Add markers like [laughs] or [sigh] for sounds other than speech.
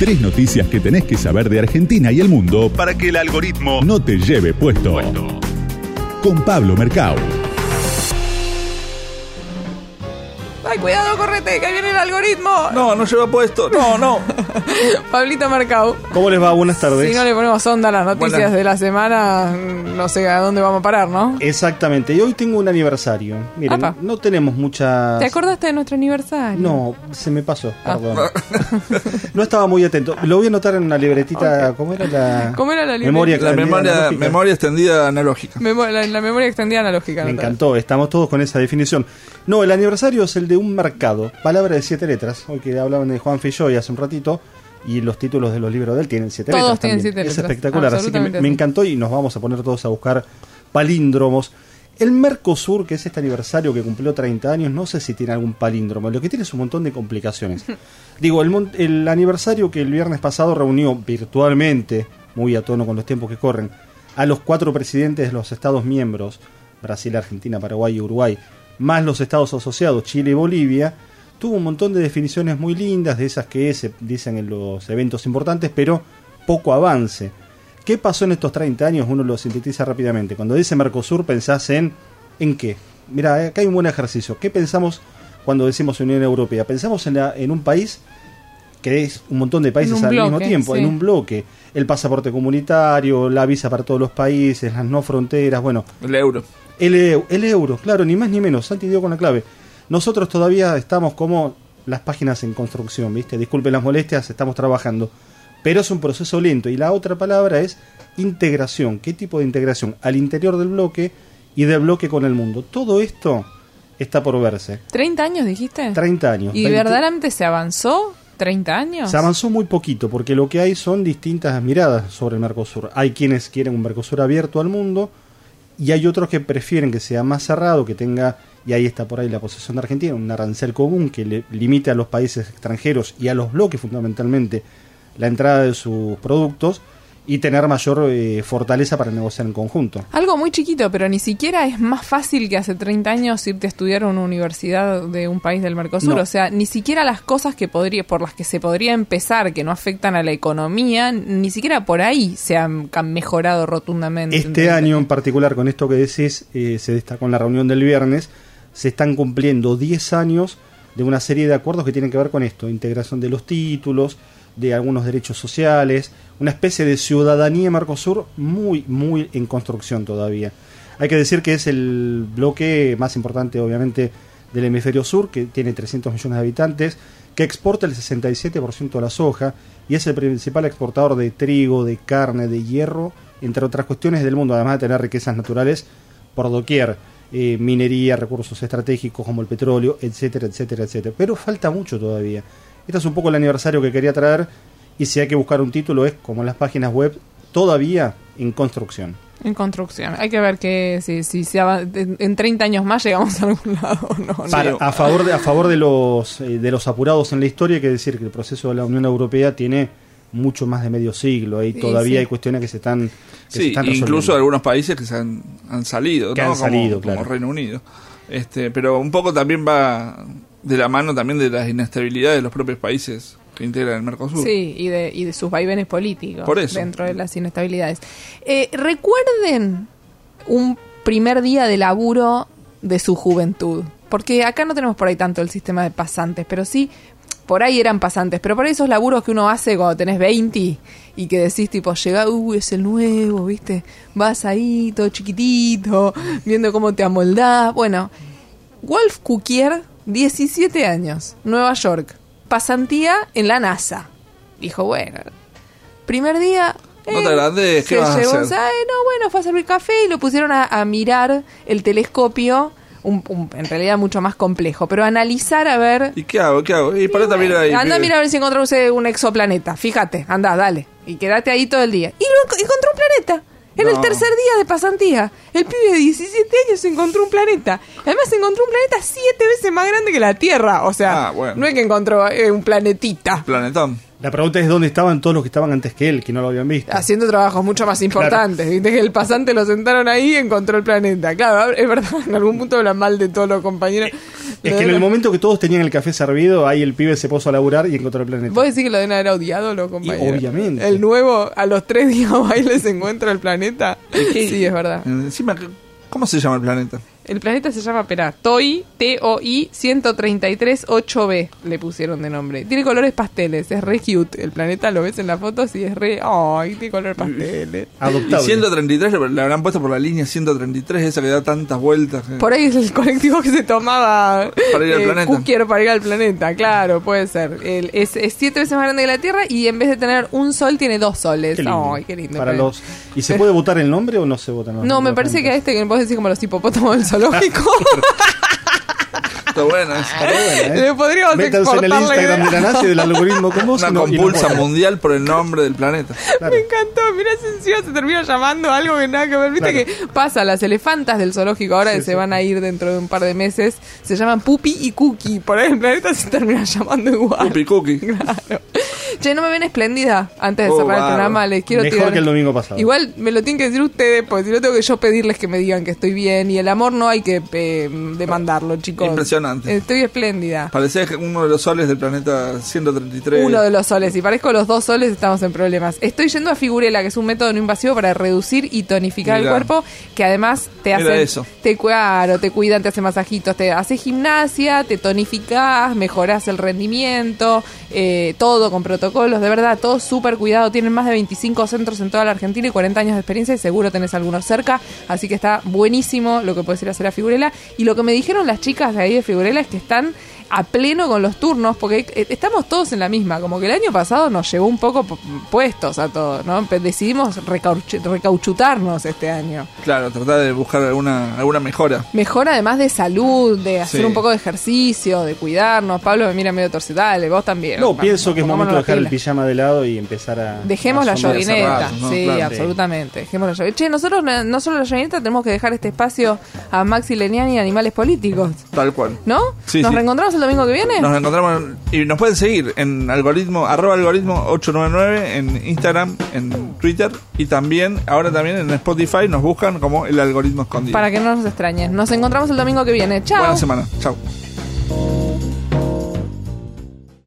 Tres noticias que tenés que saber de Argentina y el mundo para que el algoritmo no te lleve puesto. Con Pablo Mercado. Ay, cuidado, correte, que ahí viene el algoritmo. No, no lleva puesto. No, no. [laughs] [laughs] Pablito Mercado. ¿Cómo les va? Buenas tardes. Si no le ponemos onda a las noticias Buenas. de la semana, no sé a dónde vamos a parar, ¿no? Exactamente, y hoy tengo un aniversario. Miren, Apa. no tenemos muchas... ¿Te acordaste de nuestro aniversario? No, se me pasó, Ah. perdón. [laughs] no estaba muy atento. Lo voy a anotar en una libretita. ¿Cómo era la...? ¿Cómo era la? Memoria La extendida memoria, analógica. memoria extendida analógica. Memo- la, la memoria extendida analógica. Me encantó, estamos todos con esa definición. No, el aniversario es el de un mercado, palabra de siete letras. Hoy que hablaban de Juan Filloy hace un ratito, y los títulos de los libros de él tienen siete Todos letras. tienen también. siete Es letras, espectacular, así que me, encantó y nos vamos a poner todos a buscar palíndromos. El Mercosur, que es este aniversario que cumplió 30 años, no sé si tiene algún palíndromo, lo que tiene es un montón de complicaciones. [laughs] Digo, el, el aniversario que el viernes pasado reunió virtualmente, muy a tono con los tiempos que corren, a los cuatro presidentes de los estados miembros, Brasil, Argentina, Paraguay y Uruguay, más los estados asociados, Chile y Bolivia, tuvo un montón de definiciones muy lindas, de esas que se dicen en los eventos importantes, pero poco avance. ¿Qué pasó en estos 30 años? Uno lo sintetiza rápidamente. Cuando dice Mercosur pensás en ¿en qué? Mira, acá hay un buen ejercicio. ¿Qué pensamos cuando decimos Unión Europea? Pensamos en, la- en un país que es un montón de países al mismo tiempo, sí. en un bloque. El pasaporte comunitario, la visa para todos los países, las no fronteras, bueno, El euro. el, el euro, claro, ni más ni menos. Santi dio con la clave. Nosotros todavía estamos como las páginas en construcción, ¿viste? Disculpen las molestias, estamos trabajando. Pero es un proceso lento. Y la otra palabra es integración. ¿Qué tipo de integración? Al interior del bloque y del bloque con el mundo. Todo esto está por verse. ¿30 años dijiste? 30 años. ¿Y 20 verdaderamente se avanzó? ¿30 años? Se avanzó muy poquito porque lo que hay son distintas miradas sobre el Mercosur. Hay quienes quieren un Mercosur abierto al mundo y hay otros que prefieren que sea más cerrado, que tenga, y ahí está por ahí la posición de Argentina, un arancel común que le limite a los países extranjeros y a los bloques fundamentalmente la entrada de sus productos y tener mayor eh, fortaleza para negociar en conjunto. Algo muy chiquito, pero ni siquiera es más fácil que hace 30 años irte a estudiar a una universidad de un país del Mercosur. No. O sea, ni siquiera las cosas que podría, por las que se podría empezar, que no afectan a la economía, ni siquiera por ahí se han, mejorado rotundamente. en Este 30 año en particular, con esto que decís, eh, se destacó en la reunión del viernes, se están cumpliendo 10 años de una serie de acuerdos que tienen que ver con esto, integración de los títulos, de algunos derechos sociales, una especie de ciudadanía Mercosur muy, muy en construcción todavía. Hay que decir que es el bloque más importante, obviamente, del hemisferio sur, que tiene 300 millones de habitantes, que exporta el 67% de la soja y es el principal exportador de trigo, de carne, de hierro, entre otras cuestiones del mundo, además de tener riquezas naturales por doquier, eh, minería, recursos estratégicos como el petróleo, etcétera, etcétera, etcétera. Pero falta mucho todavía. Este es un poco el aniversario que quería traer y si hay que buscar un título es como en las páginas web, todavía en construcción. En construcción. Hay que ver que si, si se en en 30 años más llegamos a algún lado o [laughs] no. ¿no? Para- a favor de, a favor de los eh, de los apurados en la historia hay que decir que el proceso de la Unión Europea tiene mucho más de medio siglo y Sí, todavía sí. hay cuestiones que se están que se Sí, están incluso algunos países que se han, han salido, Que ¿no? han Como- salido, como, claro. Reino Unido. Este, pero un poco también va de la mano también de las inestabilidades de los propios países que integran el Mercosur. Sí, y de, y de sus vaivenes políticos Por eso. dentro de las inestabilidades. Eh, recuerden un primer día de laburo de su juventud. Porque acá no tenemos por ahí tanto el sistema de pasantes, pero sí, por ahí eran pasantes. Pero por ahí esos laburos que uno hace cuando tenés 20 y que decís, tipo, llega, uy, es el nuevo, ¿viste? Vas ahí, todo chiquitito, viendo cómo te amoldás. Bueno, Wolf Cukier, 17 años, Nueva York. Pasantía en la NASA. Dijo, bueno, primer día... No te agrandes, ¿qué se vas a un hacer? eh, no, bueno, fue a servir café y lo pusieron a, a mirar el telescopio, un- un- en realidad mucho más complejo, pero analizar a ver... ¿Y qué hago? ¿Qué hago? Y para también ahí. Anda a mirar a ver si encontramos un exoplaneta. Fíjate, anda, dale. Y quédate ahí todo el día. Y lo enco- encontró un planeta. En el tercer día de pasantía. El pibe de 17 años encontró un planeta. Además encontró un planeta siete veces más grande que la Tierra. O sea, Ah, bueno. no es que encontró eh, un planetita. Planetón. La pregunta es dónde estaban todos los que estaban antes que él, que no lo habían visto. Haciendo trabajos mucho más importantes. Viste que el pasante lo sentaron ahí y encontró el planeta. Claro, es verdad, en algún punto hablan mal de todos los compañeros. Es Lo que en el momento que todos tenían el café servido, ahí el pibe se puso a laburar y encontró el planeta. Vos decís que lo deben haber odiado los compañeros. obviamente. El nuevo, a los tres [laughs] días bailes encuentra el planeta. Sí, es verdad. Encima, ¿cómo se llama el planeta? El planeta se llama, espera, TOI, T-O-I 133 8B le pusieron de nombre. Tiene colores pasteles, es re cute. El planeta lo ves en las fotos y es re, ay, tiene colores pasteles. Y Adoptable. 133 le habrán puesto por la línea 133, esa que da tantas vueltas. que- Por ahí es el colectivo que se tomaba eh, Para ir al planeta. Cookier para ir al planeta, claro, puede ser. El- es, es siete veces más grande que la Tierra y en vez de tener un sol tiene dos soles. Qué lindo. Ay, qué lindo. Para los... ¿Y se puede votar el nombre o no se vota? No, me parece que a este que vos decís como los hipopótamos del zoológico. Está bueno eso. Le podríamos Métanse en el Instagram de la NASA y del algoritmo como vos Una no- no compulsa votan. mundial por el nombre del planeta. Claro. Me encantó, mirá si encima se termina llamando algo que nada que ver. Viste Claro. que pasa, las elefantas del zoológico ahora Sí, que se sí. van a ir dentro de un par de meses, se llaman Pupi y Cookie. Por ahí el planeta se termina llamando igual. Pupi Cookie. [laughs] Claro. Che, no me ven espléndida antes de Oh, cerrar el bárbaro. programa. Les quiero Mejor tirar- que el domingo pasado. Igual me lo tienen que decir ustedes, porque si no tengo que yo pedirles que me digan que estoy bien. Y el amor no hay que eh, demandarlo, chicos. Impresionante. Estoy espléndida. Parecía que uno de los soles del planeta 133. Uno de los soles. Si parezco los dos soles, estamos en problemas. Estoy yendo a Figurela, que es un método no invasivo para reducir y tonificar el cuerpo, que además te hace. eso. Te, claro, te cuidan, te hace masajitos, te hace gimnasia, te tonificás, mejorás el rendimiento, eh, todo con protocolos, de verdad, todo súper cuidado. Tienen más de 25 centros en toda la Argentina y 40 años de experiencia y seguro tenés algunos cerca. Así que está buenísimo lo que puedes ir a hacer a Figurela. Y lo que me dijeron las chicas de ahí de Figurela es que están a pleno con los turnos, porque eh, estamos todos en la misma, como que el año pasado nos llevó un poco pu- puestos a todos, ¿no? Decidimos recauch- recauchutarnos este año. Claro, tratar de buscar alguna, alguna mejora. Mejor además de salud, de hacer Sí. un poco de ejercicio, de cuidarnos. Pablo me mira medio torcido, dale, vos también. No, Vamos, pienso que es momento de dejar el pijama de lado y empezar a. Dejemos a la llovineta, sí, Claro. absolutamente. Dejemos la llovineta. Che, nosotros no, no solo la llovineta, tenemos que dejar este espacio a Maxi Leniani y Animales Políticos, Tal cual. ¿No? Sí, ¿Nos sí. reencontramos el domingo que viene? Nos encontramos y nos pueden seguir en algoritmo, arroba algoritmo 899 en Instagram, en Twitter y también, ahora también en Spotify nos buscan como el algoritmo escondido. Para que no nos extrañen. Nos encontramos el domingo que viene. Chao. Buena semana. Chao.